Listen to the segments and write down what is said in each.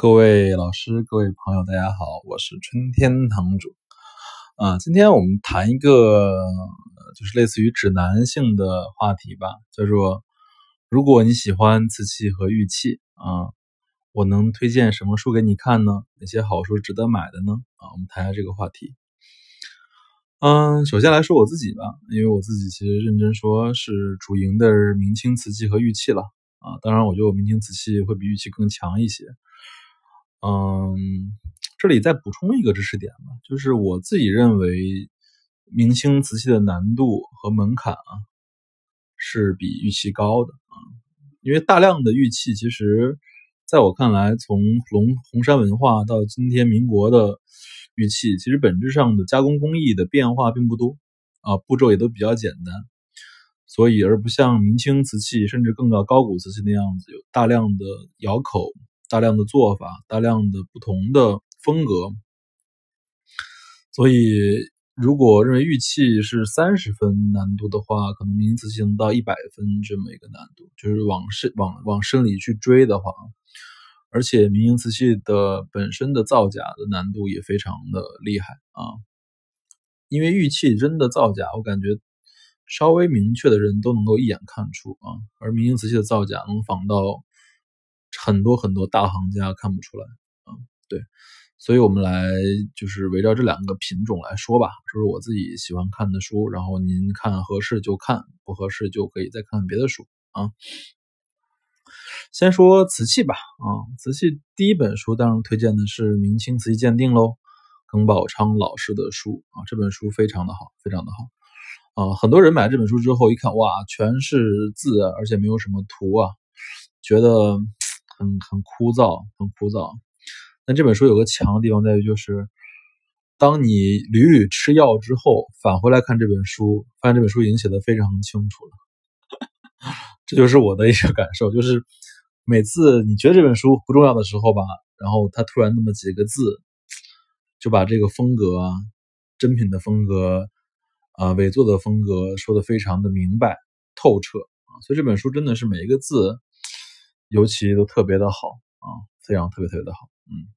各位老师、各位朋友，大家好，我是春天堂主。啊，今天我们谈一个就是类似于指南性的话题吧，叫做如果你喜欢瓷器和玉器啊，我能推荐什么书给你看呢？哪些好书值得买的呢？啊，我们谈一下这个话题。嗯，首先来说我自己吧，因为我自己其实认真说是主营的是明清瓷器和玉器了啊。当然，我觉得我明清瓷器会比玉器更强一些。嗯，这里再补充一个知识点吧，就是我自己认为明清瓷器的难度和门槛啊是比玉器高的啊，因为大量的玉器其实在我看来，从龙红山文化到今天民国的。玉器其实本质上的加工工艺的变化并不多啊，步骤也都比较简单，所以而不像明清瓷器甚至更高高古瓷器那样子有大量的窑口、大量的做法、大量的不同的风格。所以，如果认为玉器是三十分难度的话，可能明清瓷器能到一百分这么一个难度，就是往深往往深里去追的话。而且明清瓷器的本身的造假的难度也非常的厉害啊，因为玉器真的造假，我感觉稍微明确的人都能够一眼看出啊，而明清瓷器的造假能仿到很多很多大行家看不出来啊。对，所以我们来就是围绕这两个品种来说吧，这是我自己喜欢看的书，然后您看合适就看，不合适就可以再看别的书啊。先说瓷器吧，啊，瓷器第一本书当然推荐的是《明清瓷器鉴定》喽，耿宝昌老师的书啊，这本书非常的好，非常的好，啊，很多人买这本书之后一看，哇，全是字，而且没有什么图啊，觉得很很枯燥，很枯燥。但这本书有个强的地方在于，就是当你屡屡吃药之后，返回来看这本书，发现这本书已经写的非常清楚了。这就是我的一个感受，就是每次你觉得这本书不重要的时候吧，然后他突然那么几个字，就把这个风格啊，真品的风格啊，伪作的风格说的非常的明白透彻，所以这本书真的是每一个字，尤其都特别的好啊，非常特别特别的好。嗯，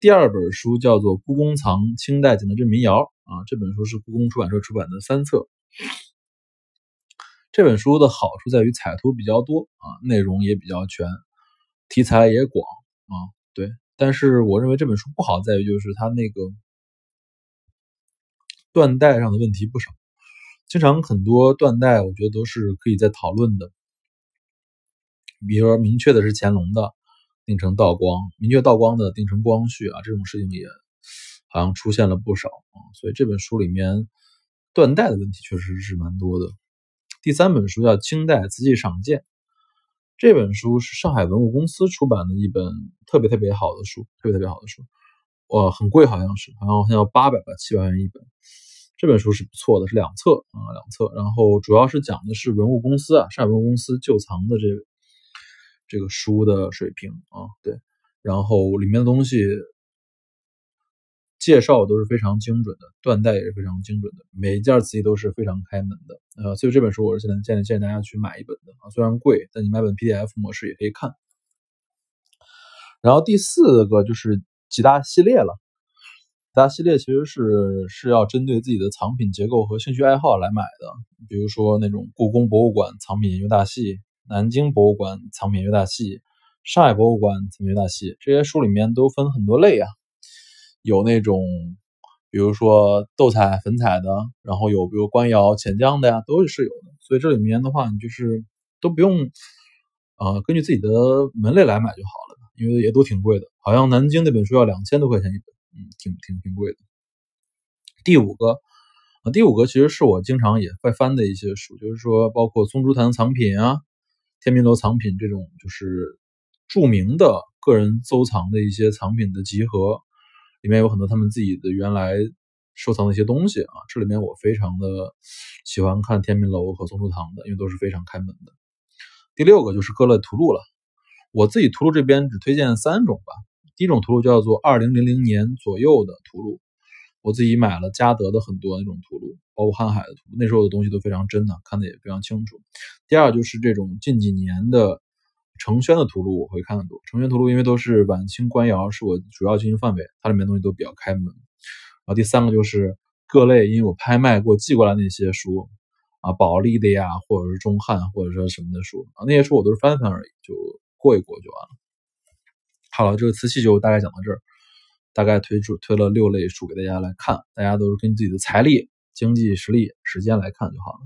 第二本书叫做《故宫藏清代景德镇民谣》啊，这本书是故宫出版社出版的三册。这本书的好处在于彩图比较多啊，内容也比较全，题材也广啊。对，但是我认为这本书不好在于就是它那个断代上的问题不少，经常很多断代，我觉得都是可以再讨论的。比如说明确的是乾隆的，定成道光；明确道光的，定成光绪啊，这种事情也好像出现了不少啊。所以这本书里面断代的问题确实是蛮多的。第三本书叫《清代瓷器赏鉴》，这本书是上海文物公司出版的一本特别特别好的书，特别特别好的书，哇，很贵，好像是，好像好像要八百吧，七百元一本。这本书是不错的，是两册啊，两册。然后主要是讲的是文物公司啊，上海文物公司旧藏的这这个书的水平啊，对，然后里面的东西。介绍都是非常精准的，断代也是非常精准的，每一件瓷器都是非常开门的，呃，所以这本书我是现在建议建议大家去买一本的啊，虽然贵，但你买本 PDF 模式也可以看。然后第四个就是几大系列了，几大系列其实是是要针对自己的藏品结构和兴趣爱好来买的，比如说那种故宫博物馆藏品研究大系、南京博物馆藏品研究大系、上海博物馆藏品研究大系，这些书里面都分很多类啊。有那种，比如说斗彩、粉彩的，然后有比如官窑、钱江的呀，都是有的。所以这里面的话，你就是都不用，呃，根据自己的门类来买就好了，因为也都挺贵的。好像南京那本书要两千多块钱一本，嗯，挺挺挺贵的。第五个，第五个其实是我经常也会翻的一些书，就是说包括松竹堂藏品啊、天明楼藏品这种，就是著名的个人收藏的一些藏品的集合。里面有很多他们自己的原来收藏的一些东西啊，这里面我非常的喜欢看天明楼和松树堂的，因为都是非常开门的。第六个就是各类图录了，我自己图录这边只推荐三种吧。第一种图录叫做二零零零年左右的图录，我自己买了嘉德的很多那种图录，包括瀚海的图，那时候的东西都非常真的，看的也非常清楚。第二就是这种近几年的成轩的图录我会看得多，成轩图录因为都是晚清官窑，是我主要经营范围，它里面东西都比较开门。然后第三个就是各类，因为我拍卖过寄过来那些书啊，保利的呀，或者是中汉，或者说什么的书啊，那些书我都是翻翻而已，就过一过就完了。好了，这个瓷器就大概讲到这儿，大概推出推了六类书给大家来看，大家都是根据自己的财力、经济实力、时间来看就好了，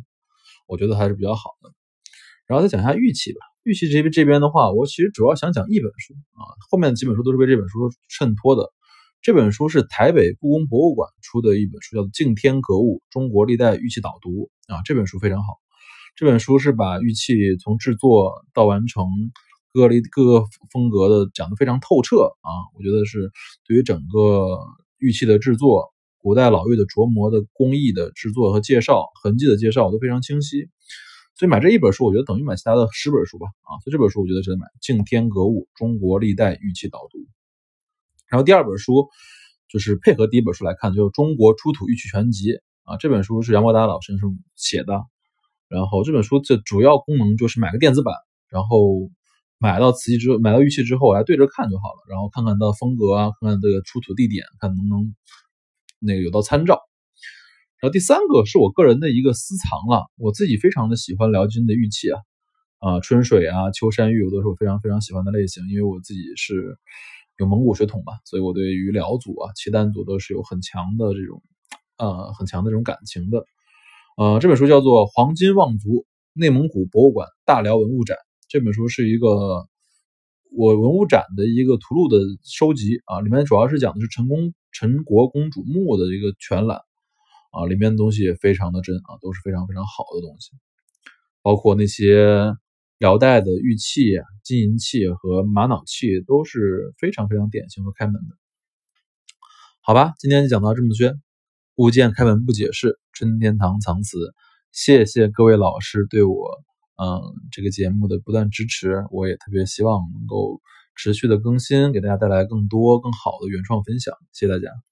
我觉得还是比较好的。然后再讲一下玉器吧，玉器这边这边的话，我其实主要想讲一本书啊，后面几本书都是被这本书衬托的。这本书是台北故宫博物馆出的一本书，叫《敬天格物：中国历代玉器导读》啊，这本书非常好。这本书是把玉器从制作到完成。各类各个风格的讲得非常透彻啊，我觉得是对于整个玉器的制作、古代老玉的琢磨的工艺的制作和介绍、痕迹的介绍都非常清晰。所以买这一本书，我觉得等于买其他的十本书吧啊。所以这本书我觉得值得买，《敬天格物：中国历代玉器导读》。然后第二本书就是配合第一本书来看，就是《中国出土玉器全集》啊。这本书是杨国达老先生写的。然后这本书的主要功能就是买个电子版，然后。买到瓷器之后，买到玉器之后，来对着看就好了，然后看看它的风格啊，看看这个出土地点，看能不能那个有到参照。然后第三个是我个人的一个私藏了，我自己非常的喜欢辽金的玉器啊，啊春水啊秋山玉，我都是我非常非常喜欢的类型，因为我自己是有蒙古血统嘛，所以我对于辽族啊契丹族都是有很强的这种呃很强的这种感情的。呃，这本书叫做《黄金望族：内蒙古博物馆大辽文物展》。这本书是一个我文物展的一个图录的收集啊，里面主要是讲的是陈公陈国公主墓的一个全览啊，里面的东西也非常的真啊，都是非常非常好的东西，包括那些辽代的玉器、金银器和玛瑙器都是非常非常典型和开门的。好吧，今天就讲到这么些，物件开门不解释，春天堂藏词，谢谢各位老师对我。嗯，这个节目的不断支持，我也特别希望能够持续的更新，给大家带来更多更好的原创分享。谢谢大家。